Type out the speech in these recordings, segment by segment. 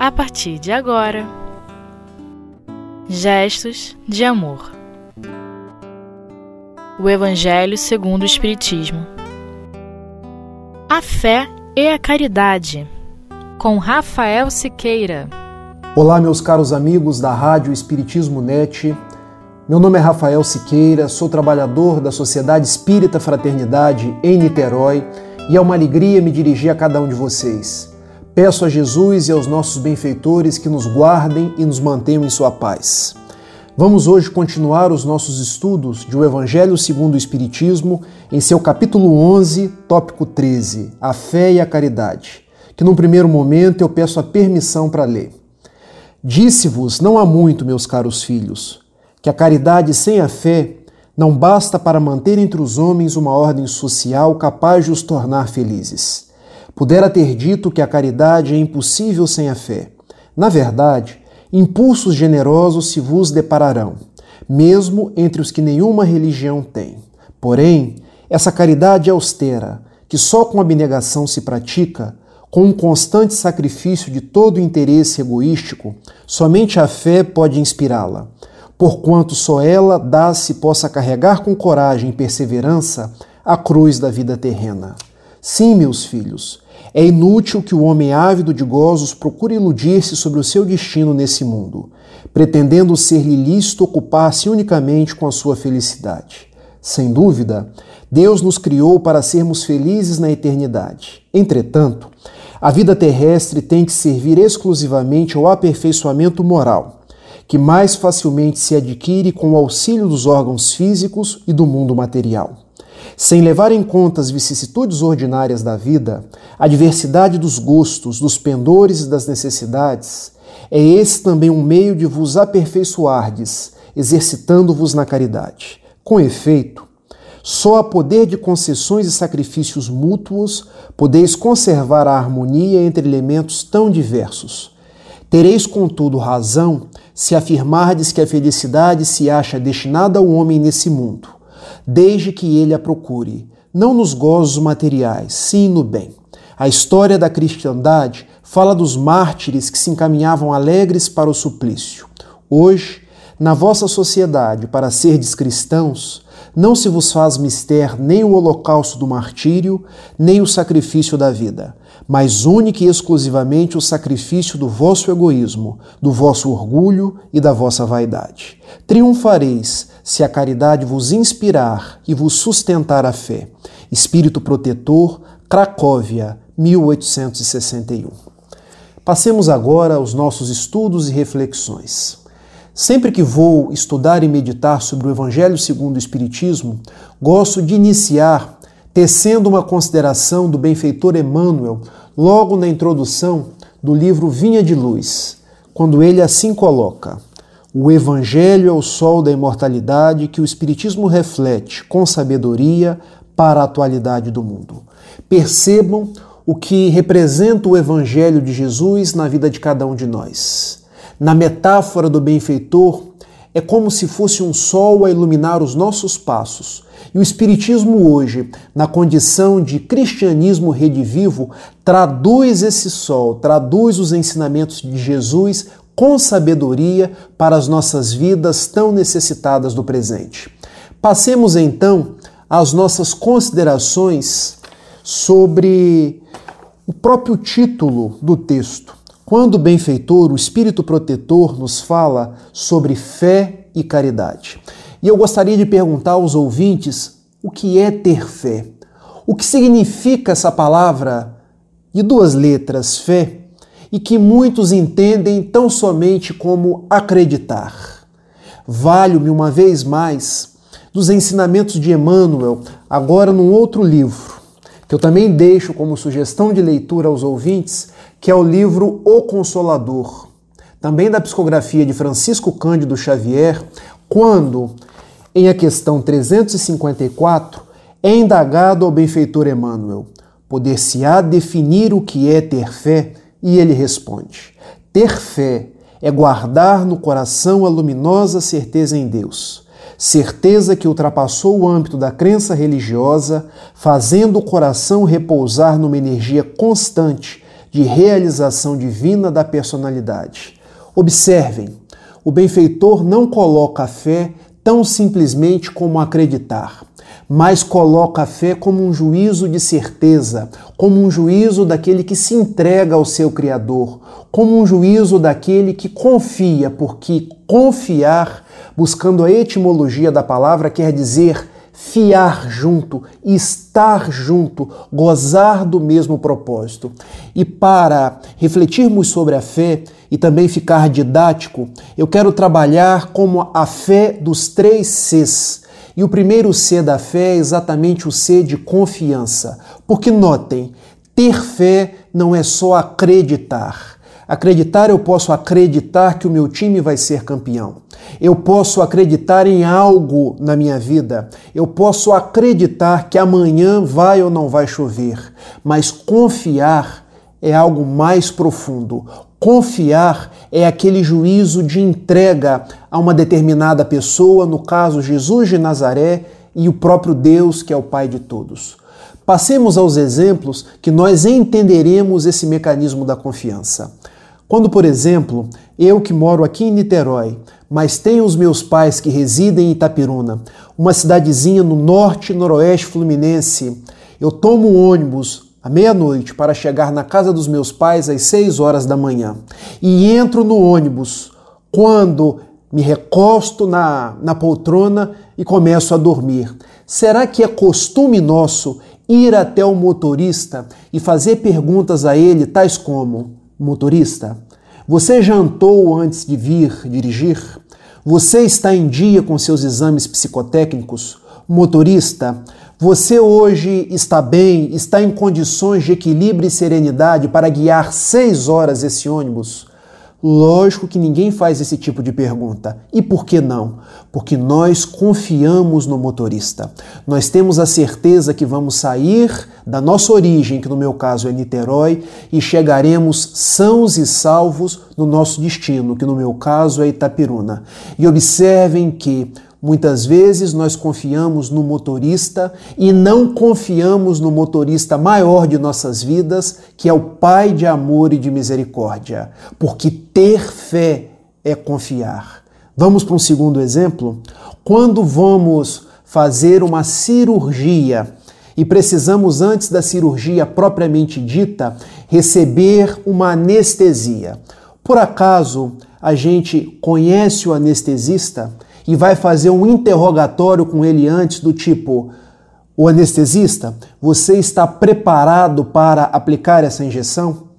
a partir de agora. Gestos de amor. O Evangelho segundo o Espiritismo. A fé e a caridade. Com Rafael Siqueira. Olá, meus caros amigos da Rádio Espiritismo Net. Meu nome é Rafael Siqueira, sou trabalhador da Sociedade Espírita Fraternidade em Niterói e é uma alegria me dirigir a cada um de vocês. Peço a Jesus e aos nossos benfeitores que nos guardem e nos mantenham em sua paz. Vamos hoje continuar os nossos estudos de O Evangelho segundo o Espiritismo em seu capítulo 11, tópico 13, a fé e a caridade, que num primeiro momento eu peço a permissão para ler. Disse-vos não há muito, meus caros filhos, que a caridade sem a fé não basta para manter entre os homens uma ordem social capaz de os tornar felizes. Pudera ter dito que a caridade é impossível sem a fé. Na verdade, impulsos generosos se vos depararão, mesmo entre os que nenhuma religião têm. Porém, essa caridade é austera, que só com abnegação se pratica, com um constante sacrifício de todo o interesse egoístico, somente a fé pode inspirá-la porquanto só ela dá-se possa carregar com coragem e perseverança a cruz da vida terrena. Sim, meus filhos, é inútil que o homem ávido de gozos procure iludir-se sobre o seu destino nesse mundo, pretendendo ser-lhe lícito ocupar-se unicamente com a sua felicidade. Sem dúvida, Deus nos criou para sermos felizes na eternidade. Entretanto, a vida terrestre tem que servir exclusivamente ao aperfeiçoamento moral que mais facilmente se adquire com o auxílio dos órgãos físicos e do mundo material. Sem levar em conta as vicissitudes ordinárias da vida, a diversidade dos gostos, dos pendores e das necessidades, é esse também um meio de vos aperfeiçoardes, exercitando-vos na caridade. Com efeito, só a poder de concessões e sacrifícios mútuos podeis conservar a harmonia entre elementos tão diversos. Tereis, contudo, razão se afirmardes que a felicidade se acha destinada ao homem nesse mundo, desde que ele a procure, não nos gozos materiais, sim no bem. A história da cristandade fala dos mártires que se encaminhavam alegres para o suplício. Hoje, na vossa sociedade, para serdes cristãos, não se vos faz mister nem o holocausto do martírio, nem o sacrifício da vida, mas única e exclusivamente o sacrifício do vosso egoísmo, do vosso orgulho e da vossa vaidade. Triunfareis se a caridade vos inspirar e vos sustentar a fé. Espírito Protetor, Cracóvia, 1861. Passemos agora aos nossos estudos e reflexões. Sempre que vou estudar e meditar sobre o Evangelho segundo o Espiritismo, gosto de iniciar tecendo uma consideração do benfeitor Emmanuel logo na introdução do livro Vinha de Luz, quando ele assim coloca: O Evangelho é o sol da imortalidade que o Espiritismo reflete com sabedoria para a atualidade do mundo. Percebam o que representa o Evangelho de Jesus na vida de cada um de nós. Na metáfora do benfeitor, é como se fosse um sol a iluminar os nossos passos. E o Espiritismo hoje, na condição de cristianismo redivivo, traduz esse sol, traduz os ensinamentos de Jesus com sabedoria para as nossas vidas tão necessitadas do presente. Passemos então às nossas considerações sobre o próprio título do texto. Quando o benfeitor, o espírito protetor, nos fala sobre fé e caridade. E eu gostaria de perguntar aos ouvintes o que é ter fé. O que significa essa palavra de duas letras, fé, e que muitos entendem tão somente como acreditar. Valho-me uma vez mais dos ensinamentos de Emmanuel, agora num outro livro, que eu também deixo como sugestão de leitura aos ouvintes, que é o livro O Consolador, também da psicografia de Francisco Cândido Xavier, quando, em a questão 354, é indagado ao benfeitor Emmanuel: poder-se-á definir o que é ter fé? E ele responde: ter fé é guardar no coração a luminosa certeza em Deus, certeza que ultrapassou o âmbito da crença religiosa, fazendo o coração repousar numa energia constante de realização divina da personalidade. Observem, o benfeitor não coloca a fé tão simplesmente como acreditar, mas coloca a fé como um juízo de certeza, como um juízo daquele que se entrega ao seu Criador, como um juízo daquele que confia, porque confiar, buscando a etimologia da palavra, quer dizer fiar junto, estar junto, gozar do mesmo propósito. E para refletirmos sobre a fé e também ficar didático, eu quero trabalhar como a fé dos três Cs. E o primeiro C da fé é exatamente o C de confiança. Porque notem, ter fé não é só acreditar. Acreditar, eu posso acreditar que o meu time vai ser campeão. Eu posso acreditar em algo na minha vida. Eu posso acreditar que amanhã vai ou não vai chover. Mas confiar é algo mais profundo. Confiar é aquele juízo de entrega a uma determinada pessoa, no caso Jesus de Nazaré e o próprio Deus, que é o Pai de todos. Passemos aos exemplos que nós entenderemos esse mecanismo da confiança. Quando, por exemplo, eu que moro aqui em Niterói, mas tenho os meus pais que residem em Itapiruna, uma cidadezinha no norte noroeste fluminense, eu tomo um ônibus à meia-noite para chegar na casa dos meus pais às seis horas da manhã e entro no ônibus quando me recosto na, na poltrona e começo a dormir. Será que é costume nosso ir até o motorista e fazer perguntas a ele, tais como: Motorista, você jantou antes de vir dirigir? Você está em dia com seus exames psicotécnicos? Motorista, você hoje está bem, está em condições de equilíbrio e serenidade para guiar seis horas esse ônibus? Lógico que ninguém faz esse tipo de pergunta. E por que não? Porque nós confiamos no motorista. Nós temos a certeza que vamos sair da nossa origem, que no meu caso é Niterói, e chegaremos sãos e salvos no nosso destino, que no meu caso é Itapiruna. E observem que Muitas vezes nós confiamos no motorista e não confiamos no motorista maior de nossas vidas, que é o Pai de amor e de misericórdia, porque ter fé é confiar. Vamos para um segundo exemplo? Quando vamos fazer uma cirurgia e precisamos, antes da cirurgia propriamente dita, receber uma anestesia. Por acaso a gente conhece o anestesista? E vai fazer um interrogatório com ele antes, do tipo: o anestesista, você está preparado para aplicar essa injeção?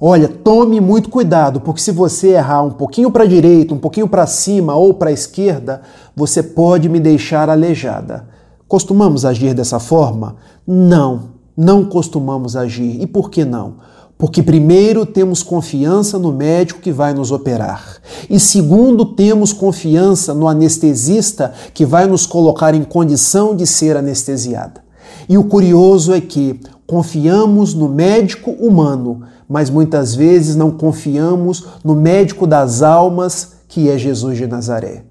Olha, tome muito cuidado, porque se você errar um pouquinho para a direita, um pouquinho para cima ou para a esquerda, você pode me deixar aleijada. Costumamos agir dessa forma? Não, não costumamos agir. E por que não? Porque, primeiro, temos confiança no médico que vai nos operar. E, segundo, temos confiança no anestesista que vai nos colocar em condição de ser anestesiada. E o curioso é que confiamos no médico humano, mas muitas vezes não confiamos no médico das almas, que é Jesus de Nazaré.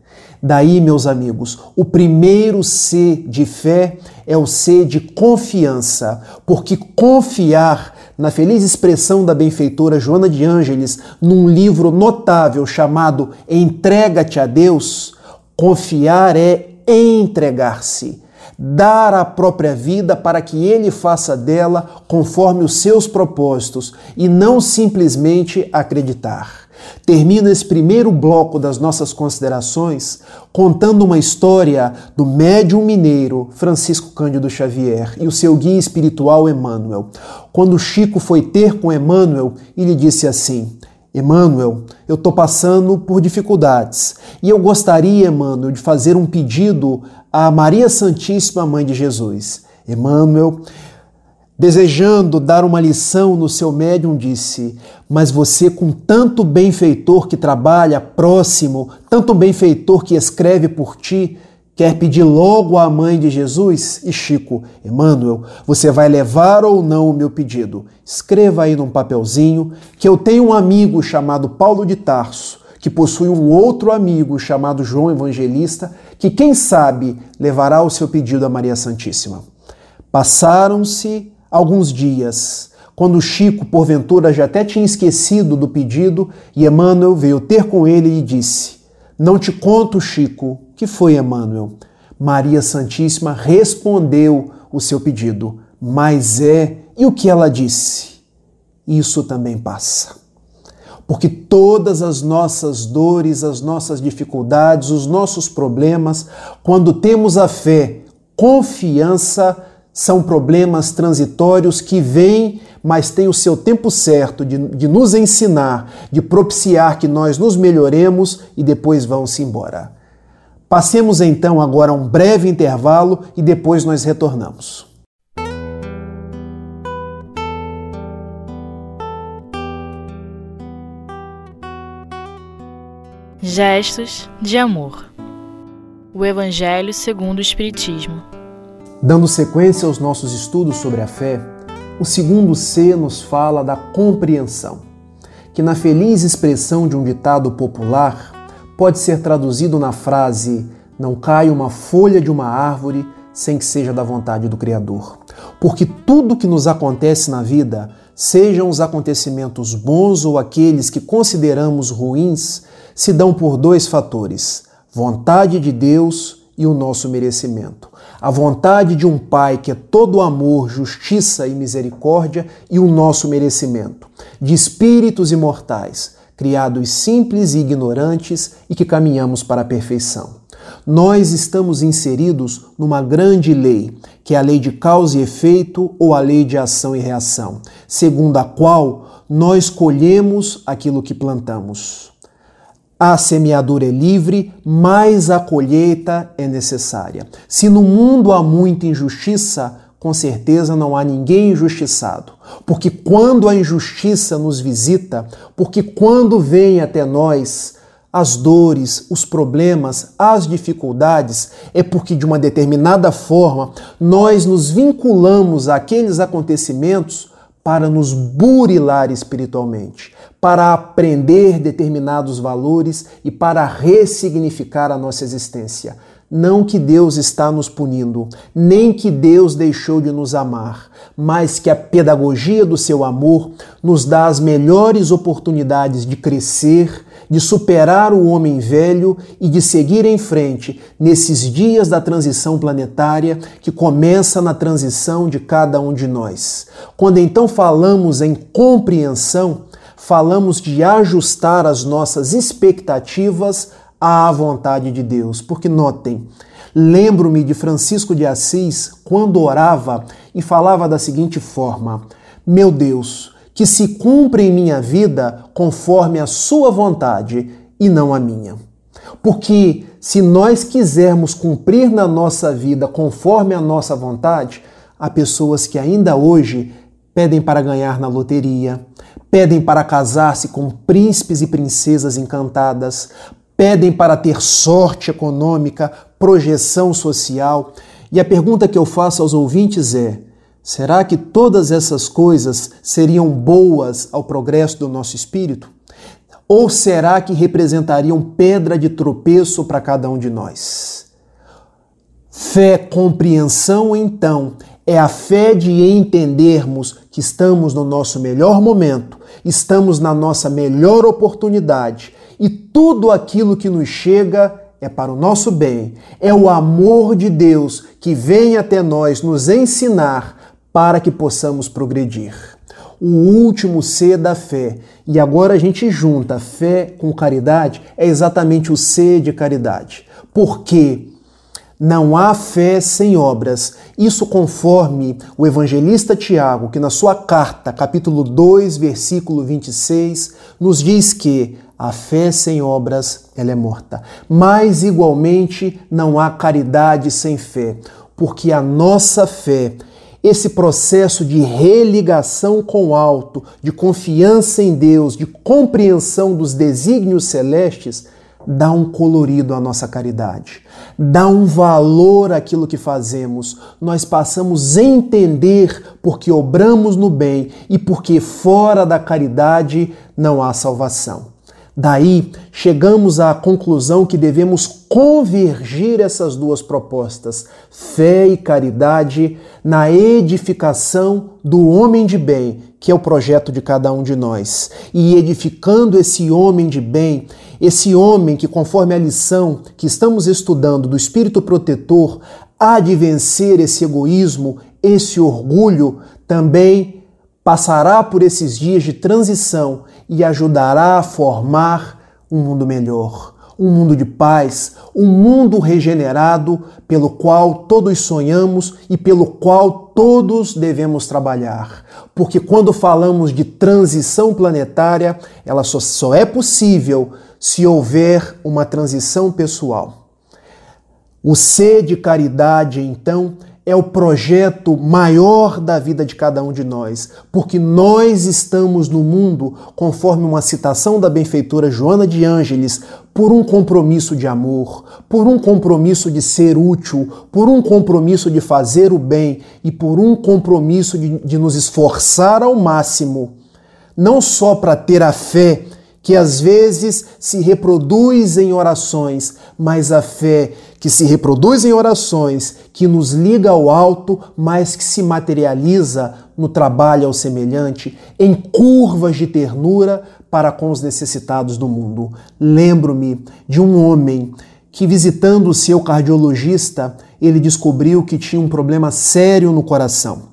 Daí, meus amigos, o primeiro C de fé é o C de confiança, porque confiar, na feliz expressão da benfeitora Joana de Ângeles, num livro notável chamado Entrega-te a Deus, confiar é entregar-se dar a própria vida para que ele faça dela conforme os seus propósitos e não simplesmente acreditar. Termino esse primeiro bloco das nossas considerações contando uma história do médium mineiro Francisco Cândido Xavier e o seu guia espiritual Emmanuel. Quando Chico foi ter com Emmanuel, ele disse assim: Emmanuel, eu estou passando por dificuldades e eu gostaria, Emmanuel, de fazer um pedido à Maria Santíssima, Mãe de Jesus. Emmanuel, desejando dar uma lição no seu médium, disse: Mas você, com tanto benfeitor que trabalha próximo, tanto benfeitor que escreve por ti, Quer pedir logo à mãe de Jesus? E Chico, Emmanuel, você vai levar ou não o meu pedido? Escreva aí num papelzinho que eu tenho um amigo chamado Paulo de Tarso, que possui um outro amigo chamado João Evangelista, que quem sabe levará o seu pedido a Maria Santíssima. Passaram-se alguns dias. quando Chico, porventura, já até tinha esquecido do pedido, e Emmanuel veio ter com ele e disse: Não te conto, Chico, que foi Emmanuel. Maria Santíssima respondeu o seu pedido, mas é, e o que ela disse? Isso também passa. Porque todas as nossas dores, as nossas dificuldades, os nossos problemas, quando temos a fé, confiança, são problemas transitórios que vêm, mas têm o seu tempo certo de, de nos ensinar, de propiciar que nós nos melhoremos e depois vão-se embora. Passemos então agora um breve intervalo e depois nós retornamos. Gestos de amor. O Evangelho segundo o Espiritismo. Dando sequência aos nossos estudos sobre a fé, o segundo C nos fala da compreensão, que na feliz expressão de um ditado popular pode ser traduzido na frase: Não cai uma folha de uma árvore sem que seja da vontade do Criador. Porque tudo que nos acontece na vida, sejam os acontecimentos bons ou aqueles que consideramos ruins, se dão por dois fatores: vontade de Deus e o nosso merecimento. A vontade de um Pai que é todo amor, justiça e misericórdia e o nosso merecimento. De espíritos imortais, criados simples e ignorantes e que caminhamos para a perfeição. Nós estamos inseridos numa grande lei, que é a lei de causa e efeito ou a lei de ação e reação, segundo a qual nós colhemos aquilo que plantamos. A semeadura é livre, mas a colheita é necessária. Se no mundo há muita injustiça, com certeza não há ninguém injustiçado. Porque quando a injustiça nos visita, porque quando vem até nós as dores, os problemas, as dificuldades, é porque de uma determinada forma nós nos vinculamos àqueles acontecimentos para nos burilar espiritualmente, para aprender determinados valores e para ressignificar a nossa existência. Não que Deus está nos punindo, nem que Deus deixou de nos amar, mas que a pedagogia do seu amor nos dá as melhores oportunidades de crescer, de superar o homem velho e de seguir em frente nesses dias da transição planetária que começa na transição de cada um de nós. Quando então falamos em compreensão, falamos de ajustar as nossas expectativas à vontade de Deus. Porque notem, lembro-me de Francisco de Assis quando orava e falava da seguinte forma: Meu Deus, que se cumpra em minha vida conforme a Sua vontade e não a minha. Porque se nós quisermos cumprir na nossa vida conforme a nossa vontade, há pessoas que ainda hoje pedem para ganhar na loteria, pedem para casar-se com príncipes e princesas encantadas, pedem para ter sorte econômica, projeção social. E a pergunta que eu faço aos ouvintes é: será que todas essas coisas seriam boas ao progresso do nosso espírito? Ou será que representariam pedra de tropeço para cada um de nós? Fé, compreensão, então, é a fé de entendermos que estamos no nosso melhor momento, estamos na nossa melhor oportunidade e tudo aquilo que nos chega é para o nosso bem. É o amor de Deus que vem até nós nos ensinar para que possamos progredir. O último C da fé. E agora a gente junta fé com caridade, é exatamente o C de caridade. Porque não há fé sem obras. Isso conforme o evangelista Tiago, que na sua carta, capítulo 2, versículo 26, nos diz que a fé sem obras, ela é morta. Mas igualmente não há caridade sem fé, porque a nossa fé, esse processo de religação com o alto, de confiança em Deus, de compreensão dos desígnios celestes, dá um colorido à nossa caridade, dá um valor àquilo que fazemos. Nós passamos a entender porque obramos no bem e porque fora da caridade não há salvação. Daí chegamos à conclusão que devemos convergir essas duas propostas, fé e caridade, na edificação do homem de bem, que é o projeto de cada um de nós. E edificando esse homem de bem, esse homem que, conforme a lição que estamos estudando do Espírito Protetor, há de vencer esse egoísmo, esse orgulho, também passará por esses dias de transição e ajudará a formar um mundo melhor, um mundo de paz, um mundo regenerado pelo qual todos sonhamos e pelo qual todos devemos trabalhar. Porque quando falamos de transição planetária, ela só, só é possível se houver uma transição pessoal. O ser de caridade, então, é o projeto maior da vida de cada um de nós, porque nós estamos no mundo, conforme uma citação da benfeitora Joana de Ângeles, por um compromisso de amor, por um compromisso de ser útil, por um compromisso de fazer o bem e por um compromisso de, de nos esforçar ao máximo, não só para ter a fé que às vezes se reproduz em orações, mas a fé que se reproduz em orações, que nos liga ao alto, mas que se materializa no trabalho ao semelhante, em curvas de ternura para com os necessitados do mundo. Lembro-me de um homem que, visitando o seu cardiologista, ele descobriu que tinha um problema sério no coração.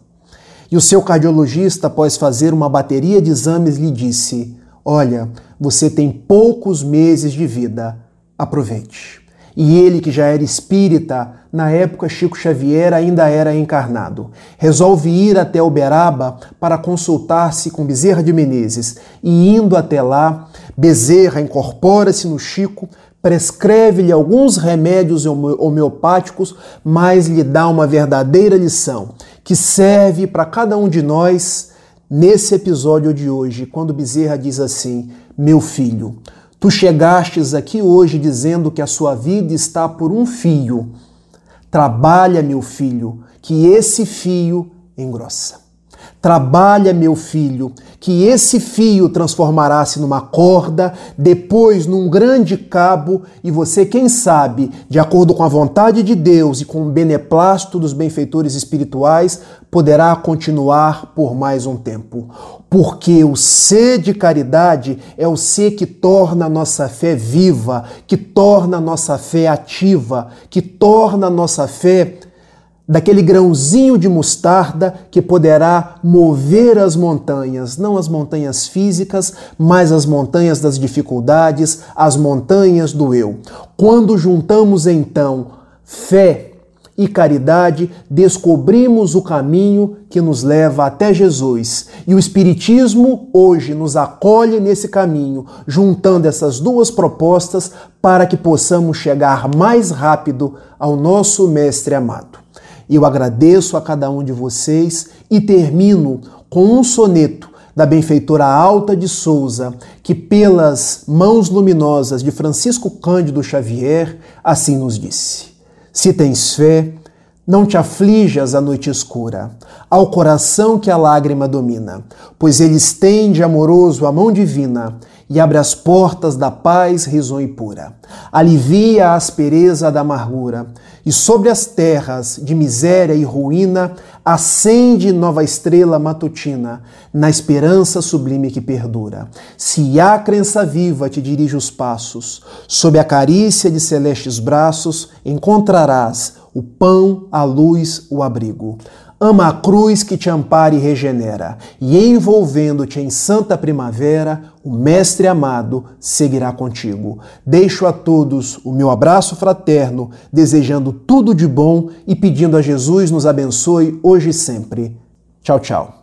E o seu cardiologista, após fazer uma bateria de exames, lhe disse: Olha, você tem poucos meses de vida, aproveite. E ele, que já era espírita, na época Chico Xavier ainda era encarnado, resolve ir até Uberaba para consultar-se com Bezerra de Menezes. E indo até lá, Bezerra incorpora-se no Chico, prescreve-lhe alguns remédios homeopáticos, mas lhe dá uma verdadeira lição que serve para cada um de nós nesse episódio de hoje, quando Bezerra diz assim: Meu filho, tu chegastes aqui hoje dizendo que a sua vida está por um fio. Trabalha, meu filho, que esse fio engrossa. Trabalha, meu filho, que esse fio transformará-se numa corda, depois num grande cabo, e você, quem sabe, de acordo com a vontade de Deus e com o beneplácito dos benfeitores espirituais, poderá continuar por mais um tempo. Porque o ser de caridade é o ser que torna a nossa fé viva, que torna a nossa fé ativa, que torna a nossa fé daquele grãozinho de mostarda que poderá mover as montanhas, não as montanhas físicas, mas as montanhas das dificuldades, as montanhas do eu. Quando juntamos então fé e caridade, descobrimos o caminho que nos leva até Jesus. E o Espiritismo hoje nos acolhe nesse caminho, juntando essas duas propostas para que possamos chegar mais rápido ao nosso Mestre amado. Eu agradeço a cada um de vocês e termino com um soneto da benfeitora Alta de Souza, que pelas mãos luminosas de Francisco Cândido Xavier assim nos disse: Se tens fé, não te aflijas a noite escura, ao coração que a lágrima domina, pois ele estende amoroso a mão divina e abre as portas da paz risonha e pura. Alivia a aspereza da amargura e sobre as terras de miséria e ruína acende nova estrela matutina, na esperança sublime que perdura. Se a crença viva te dirige os passos, sob a carícia de celestes braços encontrarás o pão, a luz, o abrigo. Ama a cruz que te ampara e regenera, e envolvendo-te em santa primavera, o Mestre amado seguirá contigo. Deixo a todos o meu abraço fraterno, desejando tudo de bom e pedindo a Jesus nos abençoe hoje e sempre. Tchau, tchau.